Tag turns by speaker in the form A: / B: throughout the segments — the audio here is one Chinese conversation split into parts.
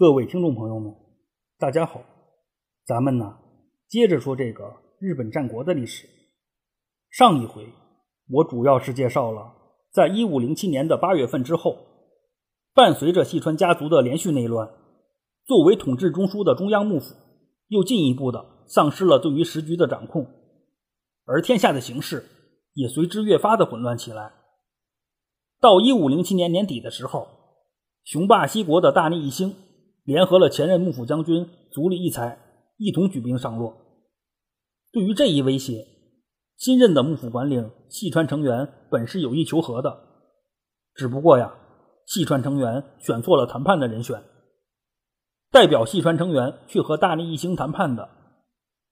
A: 各位听众朋友们，大家好，咱们呢接着说这个日本战国的历史。上一回我主要是介绍了，在一五零七年的八月份之后，伴随着细川家族的连续内乱，作为统治中枢的中央幕府又进一步的丧失了对于时局的掌控，而天下的形势也随之越发的混乱起来。到一五零七年年底的时候，雄霸西国的大内义兴联合了前任幕府将军足利义才，一同举兵上洛。对于这一威胁，新任的幕府管领细川成员本是有意求和的，只不过呀，细川成员选错了谈判的人选。代表细川成员去和大内义兴谈判的，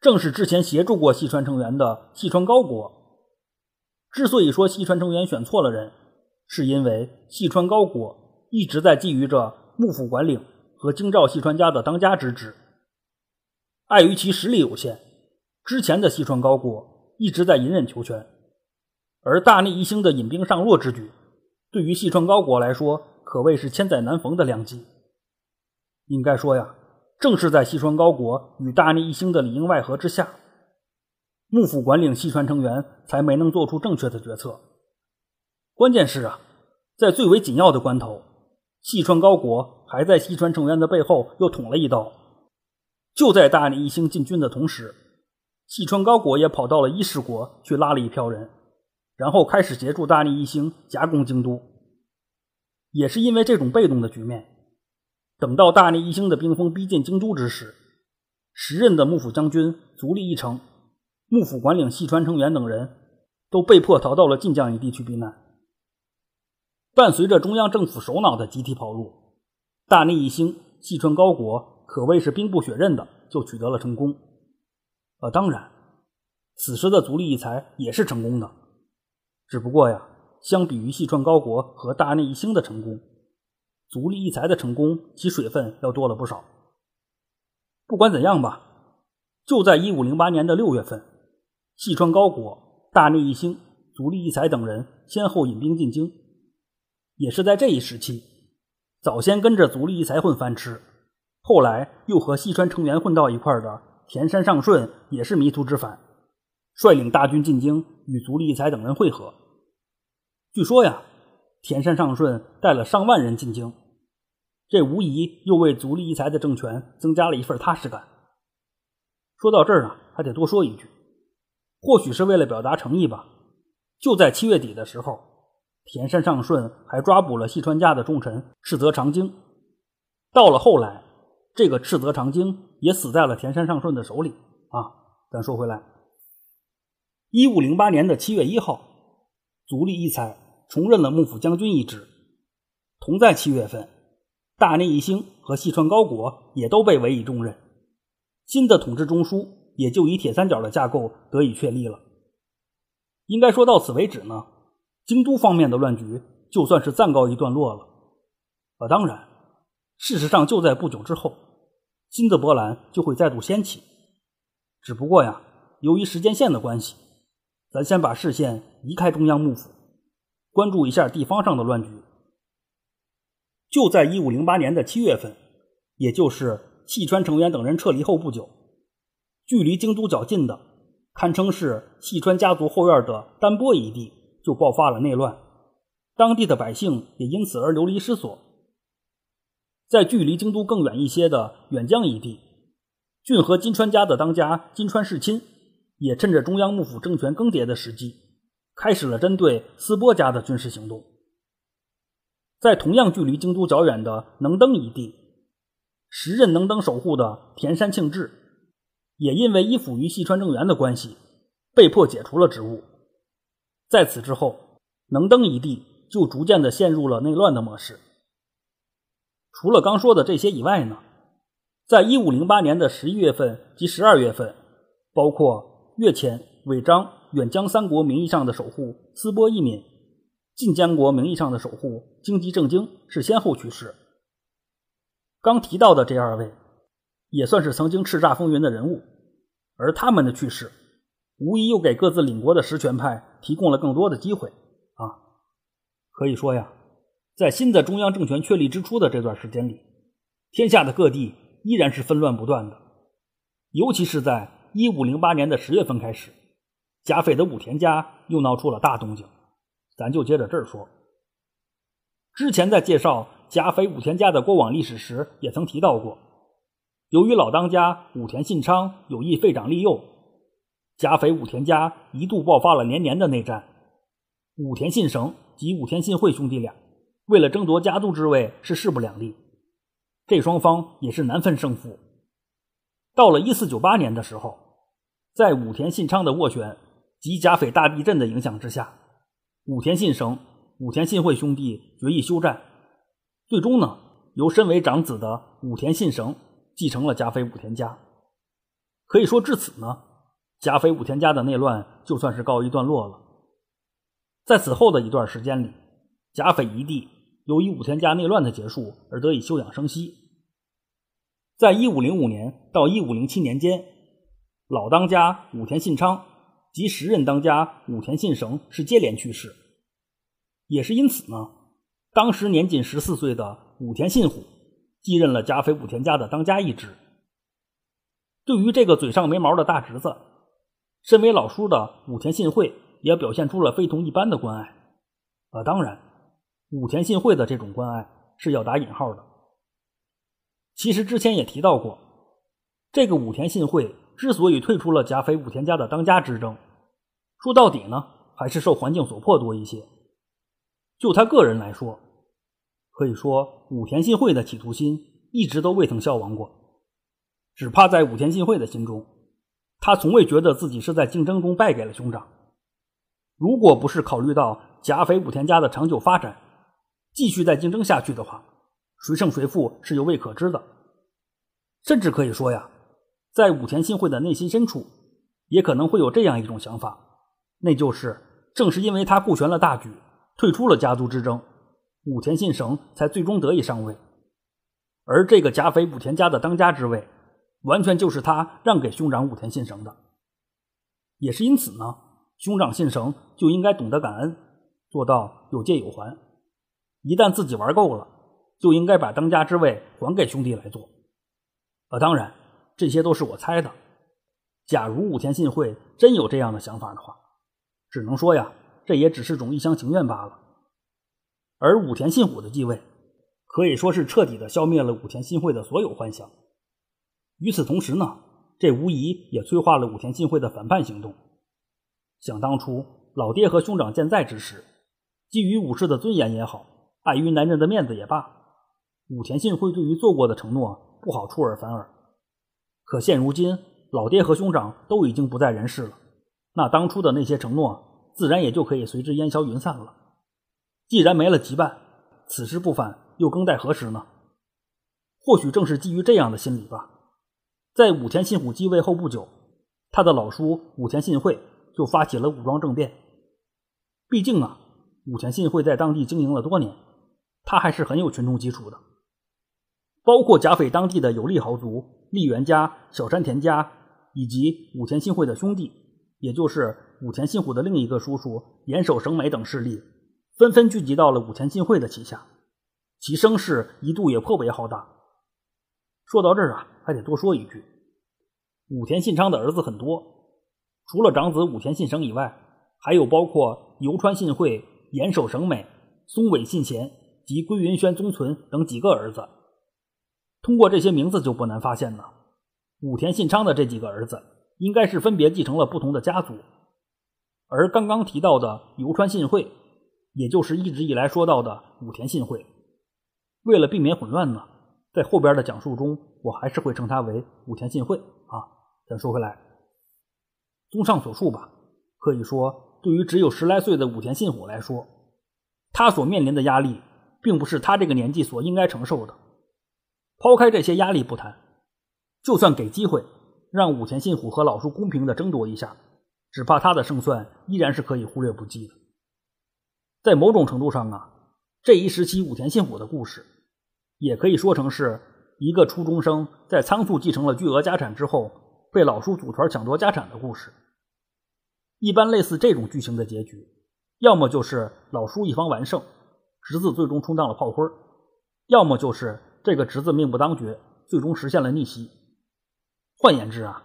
A: 正是之前协助过细川成员的细川高国。之所以说细川成员选错了人，是因为细川高国一直在觊觎着幕府管领和京兆细川家的当家之职，碍于其实力有限，之前的细川高国一直在隐忍求全，而大内一星的引兵上洛之举，对于细川高国来说可谓是千载难逢的良机。应该说呀，正是在细川高国与大内一星的里应外合之下，幕府管领细川成员才没能做出正确的决策。关键是啊，在最为紧要的关头，细川高国还在细川成员的背后又捅了一刀。就在大内义兴进军的同时，细川高国也跑到了伊势国去拉了一票人，然后开始协助大内义兴夹攻京都。也是因为这种被动的局面，等到大内义兴的兵锋逼近京都之时，时任的幕府将军足利义成、幕府管领细川成员等人都被迫逃到了晋江一地去避难。伴随着中央政府首脑的集体跑路，大内义兴、细川高国可谓是兵不血刃的就取得了成功。呃，当然，此时的足利义才也是成功的，只不过呀，相比于细川高国和大内义兴的成功，足利义才的成功其水分要多了不少。不管怎样吧，就在一五零八年的六月份，细川高国、大内义兴、足利义才等人先后引兵进京。也是在这一时期，早先跟着足利义才混饭吃，后来又和细川成员混到一块的田山上顺也是迷途知返，率领大军进京与足利义才等人会合。据说呀，田山上顺带了上万人进京，这无疑又为足利义才的政权增加了一份踏实感。说到这儿啊，还得多说一句，或许是为了表达诚意吧，就在七月底的时候。田山上顺还抓捕了细川家的重臣赤泽长经，到了后来，这个赤泽长经也死在了田山上顺的手里啊。咱说回来，一五零八年的七月一号，足利义才重任了幕府将军一职。同在七月份，大内义兴和细川高国也都被委以重任，新的统治中枢也就以铁三角的架构得以确立了。应该说到此为止呢。京都方面的乱局就算是暂告一段落了，啊，当然，事实上就在不久之后，新的波澜就会再度掀起。只不过呀，由于时间线的关系，咱先把视线移开中央幕府，关注一下地方上的乱局。就在一五零八年的七月份，也就是细川成员等人撤离后不久，距离京都较近的，堪称是细川家族后院的丹波一地。就爆发了内乱，当地的百姓也因此而流离失所。在距离京都更远一些的远江一地，骏和金川家的当家金川世亲也趁着中央幕府政权更迭的时机，开始了针对斯波家的军事行动。在同样距离京都较远的能登一地，时任能登守护的田山庆治，也因为依附于细川政元的关系，被迫解除了职务。在此之后，能登一地就逐渐的陷入了内乱的模式。除了刚说的这些以外呢，在一五零八年的十一月份及十二月份，包括越前、尾张、远江三国名义上的守护斯波义敏，晋江国名义上的守护京畿正经是先后去世。刚提到的这二位，也算是曾经叱咤风云的人物，而他们的去世。无疑又给各自领国的实权派提供了更多的机会啊！可以说呀，在新的中央政权确立之初的这段时间里，天下的各地依然是纷乱不断的。尤其是在一五零八年的十月份开始，贾斐的武田家又闹出了大动静。咱就接着这儿说。之前在介绍贾斐武田家的过往历史时，也曾提到过，由于老当家武田信昌有意废长立幼，贾斐武田家一度爆发了连年的内战。武田信绳及武田信惠兄弟俩为了争夺家督之位是势不两立，这双方也是难分胜负。到了一四九八年的时候，在武田信昌的斡旋及甲斐大地震的影响之下，武田信绳、武田信惠兄弟决议休战。最终呢，由身为长子的武田信绳继承了甲斐武田家。可以说至此呢，甲斐武田家的内乱就算是告一段落了。在此后的一段时间里，甲斐一地由于武田家内乱的结束而得以休养生息。在一五零五年到一五零七年间，老当家武田信昌及时任当家武田信绳是接连去世。也是因此呢，当时年仅十四岁的武田信虎继任了甲斐武田家的当家一职。对于这个嘴上没毛的大侄子，身为老叔的武田信惠也表现出了非同一般的关爱。啊，当然，武田信惠的这种关爱是要打引号的。其实之前也提到过，这个武田信惠之所以退出了甲斐武田家的当家之争，说到底呢，还是受环境所迫多一些。就他个人来说，可以说武田信惠的企图心一直都未曾消亡过，只怕在武田信惠的心中，他从未觉得自己是在竞争中败给了兄长。如果不是考虑到甲斐武田家的长久发展，继续再竞争下去的话。谁胜谁负是犹未可知的，甚至可以说呀，在武田信惠的内心深处，也可能会有这样一种想法，那就是正是因为他顾全了大局，退出了家族之争，武田信绳才最终得以上位，而这个甲斐武田家的当家之位，完全就是他让给兄长武田信绳的。也是因此呢，兄长信绳就应该懂得感恩，做到有借有还，一旦自己玩够了。就应该把当家之位还给兄弟来做，啊，当然这些都是我猜的。假如武田信惠真有这样的想法的话，只能说呀，这也只是种一厢情愿罢了。而武田信虎的继位，可以说是彻底的消灭了武田信惠的所有幻想。与此同时呢，这无疑也催化了武田信惠的反叛行动。想当初老爹和兄长健在之时，基于武士的尊严也好，碍于男人的面子也罢。武田信惠对于做过的承诺不好出尔反尔，可现如今老爹和兄长都已经不在人世了，那当初的那些承诺自然也就可以随之烟消云散了。既然没了羁绊，此时不返又更待何时呢？或许正是基于这样的心理吧，在武田信虎继位后不久，他的老叔武田信惠就发起了武装政变。毕竟啊，武田信惠在当地经营了多年，他还是很有群众基础的。包括甲斐当地的有利豪族立原家、小山田家，以及武田信惠的兄弟，也就是武田信虎的另一个叔叔岩手省美等势力，纷纷聚集到了武田信惠的旗下，其声势一度也颇为浩大。说到这儿啊，还得多说一句：武田信昌的儿子很多，除了长子武田信绳以外，还有包括游川信惠、岩手省美、松尾信贤及龟云轩宗存等几个儿子。通过这些名字就不难发现了，武田信昌的这几个儿子应该是分别继承了不同的家族，而刚刚提到的游川信惠，也就是一直以来说到的武田信惠。为了避免混乱呢，在后边的讲述中，我还是会称他为武田信惠啊。咱说回来，综上所述吧，可以说，对于只有十来岁的武田信虎来说，他所面临的压力，并不是他这个年纪所应该承受的。抛开这些压力不谈，就算给机会让武田信虎和老叔公平的争夺一下，只怕他的胜算依然是可以忽略不计的。在某种程度上啊，这一时期武田信虎的故事，也可以说成是一个初中生在仓促继承了巨额家产之后，被老叔组团抢夺家产的故事。一般类似这种剧情的结局，要么就是老叔一方完胜，侄子最终充当了炮灰要么就是。这个侄子命不当绝，最终实现了逆袭。换言之啊，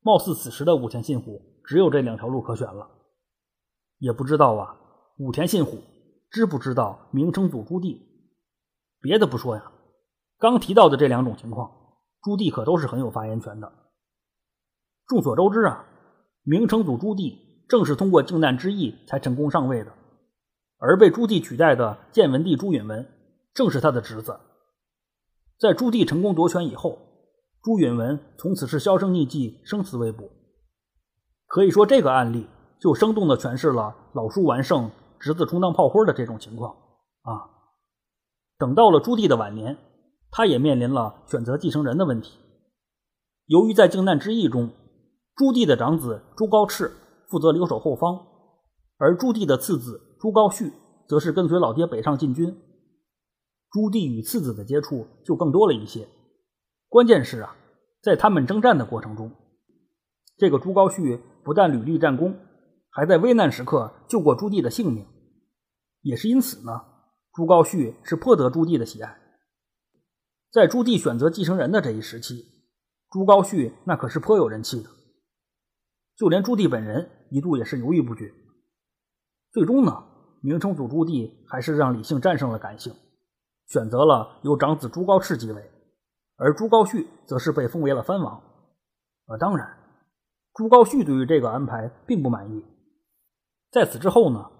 A: 貌似此时的武田信虎只有这两条路可选了。也不知道啊，武田信虎知不知道明成祖朱棣？别的不说呀，刚提到的这两种情况，朱棣可都是很有发言权的。众所周知啊，明成祖朱棣正是通过靖难之役才成功上位的。而被朱棣取代的建文帝朱允文，正是他的侄子。在朱棣成功夺权以后，朱允文从此是销声匿迹、生死未卜。可以说，这个案例就生动地诠释了老叔完胜，侄子充当炮灰的这种情况啊。等到了朱棣的晚年，他也面临了选择继承人的问题。由于在靖难之役中，朱棣的长子朱高炽负责留守后方，而朱棣的次子。朱高煦则是跟随老爹北上进军，朱棣与次子的接触就更多了一些。关键是啊，在他们征战的过程中，这个朱高煦不但屡立战功，还在危难时刻救过朱棣的性命。也是因此呢，朱高煦是颇得朱棣的喜爱。在朱棣选择继承人的这一时期，朱高煦那可是颇有人气的，就连朱棣本人一度也是犹豫不决。最终呢？明成祖朱棣还是让理性战胜了感性，选择了由长子朱高炽继位，而朱高煦则是被封为了藩王。呃，当然，朱高煦对于这个安排并不满意。在此之后呢，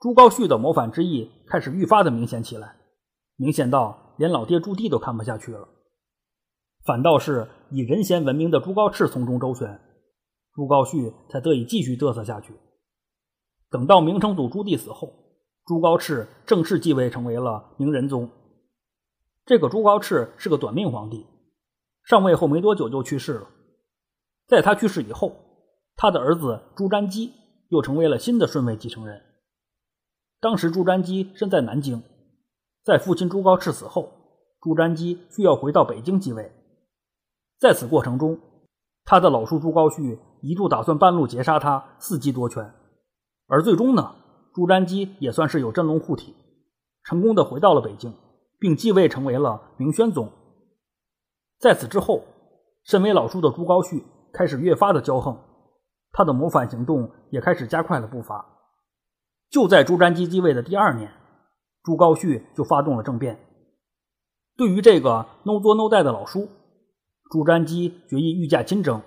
A: 朱高煦的谋反之意开始愈发的明显起来，明显到连老爹朱棣都看不下去了，反倒是以仁贤闻名的朱高炽从中周旋，朱高煦才得以继续嘚瑟下去。等到明成祖朱棣死后。朱高炽正式继位，成为了明仁宗。这个朱高炽是个短命皇帝，上位后没多久就去世了。在他去世以后，他的儿子朱瞻基又成为了新的顺位继承人。当时朱瞻基身在南京，在父亲朱高炽死后，朱瞻基需要回到北京继位。在此过程中，他的老叔朱高煦一度打算半路截杀他，伺机夺权，而最终呢？朱瞻基也算是有真龙护体，成功的回到了北京，并继位成为了明宣宗。在此之后，身为老叔的朱高煦开始越发的骄横，他的谋反行动也开始加快了步伐。就在朱瞻基继位的第二年，朱高煦就发动了政变。对于这个 no 作 no 带的老叔，朱瞻基决意御驾亲征，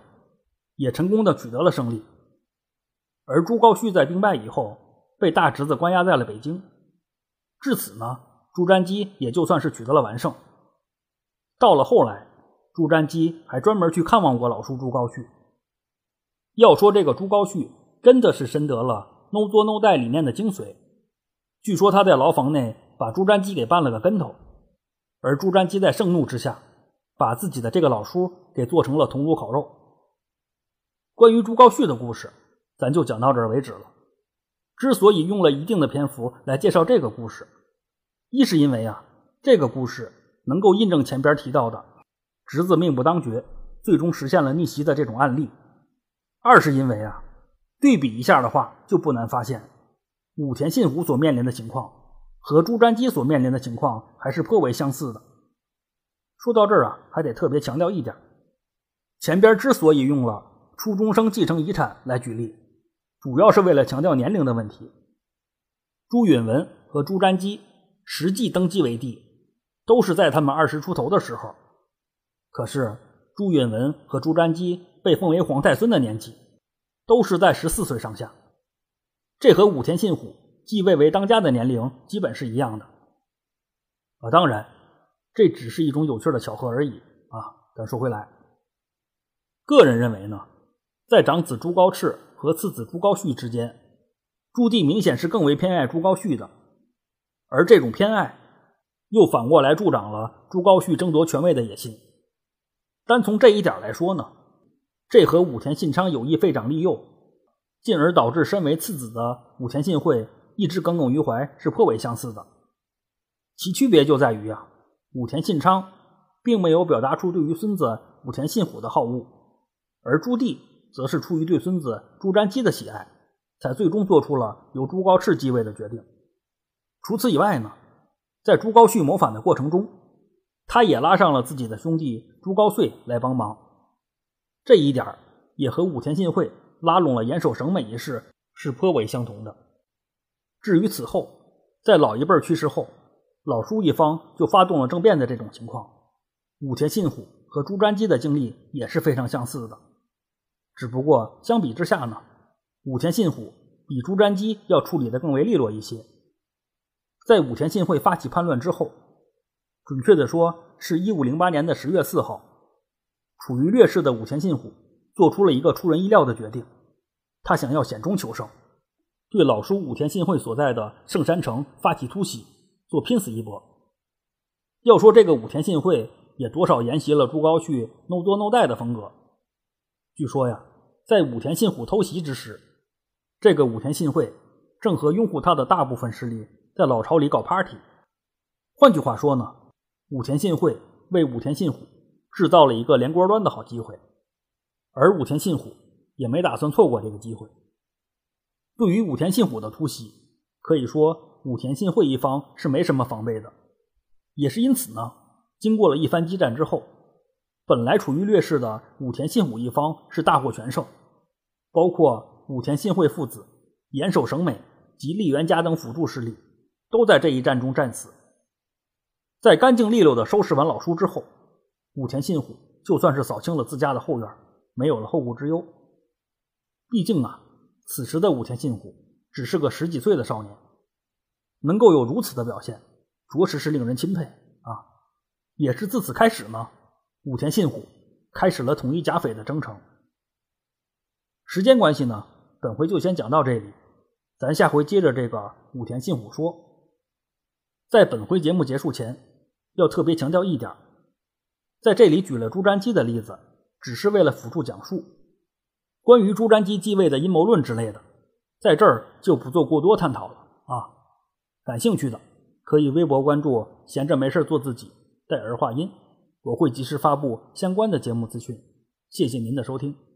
A: 也成功的取得了胜利。而朱高煦在兵败以后。被大侄子关押在了北京，至此呢，朱瞻基也就算是取得了完胜。到了后来，朱瞻基还专门去看望过老叔朱高煦。要说这个朱高煦真的是深得了 “no 作 no 带”理念的精髓。据说他在牢房内把朱瞻基给绊了个跟头，而朱瞻基在盛怒之下，把自己的这个老叔给做成了铜炉烤肉。关于朱高煦的故事，咱就讲到这儿为止了。之所以用了一定的篇幅来介绍这个故事，一是因为啊，这个故事能够印证前边提到的侄子命不当绝，最终实现了逆袭的这种案例；二是因为啊，对比一下的话，就不难发现武田信虎所面临的情况和朱瞻基所面临的情况还是颇为相似的。说到这儿啊，还得特别强调一点：前边之所以用了初中生继承遗产来举例。主要是为了强调年龄的问题。朱允文和朱瞻基实际登基为帝，都是在他们二十出头的时候。可是朱允文和朱瞻基被封为皇太孙的年纪，都是在十四岁上下。这和武田信虎继位为当家的年龄基本是一样的。啊，当然，这只是一种有趣的巧合而已啊。咱说回来，个人认为呢，在长子朱高炽。和次子朱高煦之间，朱棣明显是更为偏爱朱高煦的，而这种偏爱又反过来助长了朱高煦争夺权位的野心。单从这一点来说呢，这和武田信昌有意废长立幼，进而导致身为次子的武田信惠一直耿耿于怀是颇为相似的。其区别就在于啊，武田信昌并没有表达出对于孙子武田信虎的好恶，而朱棣。则是出于对孙子朱瞻基的喜爱，才最终做出了由朱高炽继位的决定。除此以外呢，在朱高煦谋反的过程中，他也拉上了自己的兄弟朱高燧来帮忙。这一点也和武田信惠拉拢了岩守省美一事是颇为相同的。至于此后，在老一辈去世后，老叔一方就发动了政变的这种情况，武田信虎和朱瞻基的经历也是非常相似的。只不过相比之下呢，武田信虎比朱瞻基要处理的更为利落一些。在武田信惠发起叛乱之后，准确的说是一五零八年的十月四号，处于劣势的武田信虎做出了一个出人意料的决定，他想要险中求胜，对老叔武田信惠所在的圣山城发起突袭，做拼死一搏。要说这个武田信惠也多少沿袭了朱高煦 “no 多 no 带”的风格。据说呀，在武田信虎偷袭之时，这个武田信惠正和拥护他的大部分势力在老巢里搞 party。换句话说呢，武田信会为武田信虎制造了一个连锅端的好机会，而武田信虎也没打算错过这个机会。对于武田信虎的突袭，可以说武田信惠一方是没什么防备的。也是因此呢，经过了一番激战之后。本来处于劣势的武田信虎一方是大获全胜，包括武田信惠父子、岩守省美及立元家等辅助势力都在这一战中战死。在干净利落的收拾完老叔之后，武田信虎就算是扫清了自家的后院，没有了后顾之忧。毕竟啊，此时的武田信虎只是个十几岁的少年，能够有如此的表现，着实是令人钦佩啊！也是自此开始呢。武田信虎开始了统一甲斐的征程。时间关系呢，本回就先讲到这里，咱下回接着这个武田信虎说。在本回节目结束前，要特别强调一点，在这里举了朱瞻基的例子，只是为了辅助讲述。关于朱瞻基继位的阴谋论之类的，在这儿就不做过多探讨了啊。感兴趣的可以微博关注“闲着没事做自己”，带儿化音。我会及时发布相关的节目资讯，谢谢您的收听。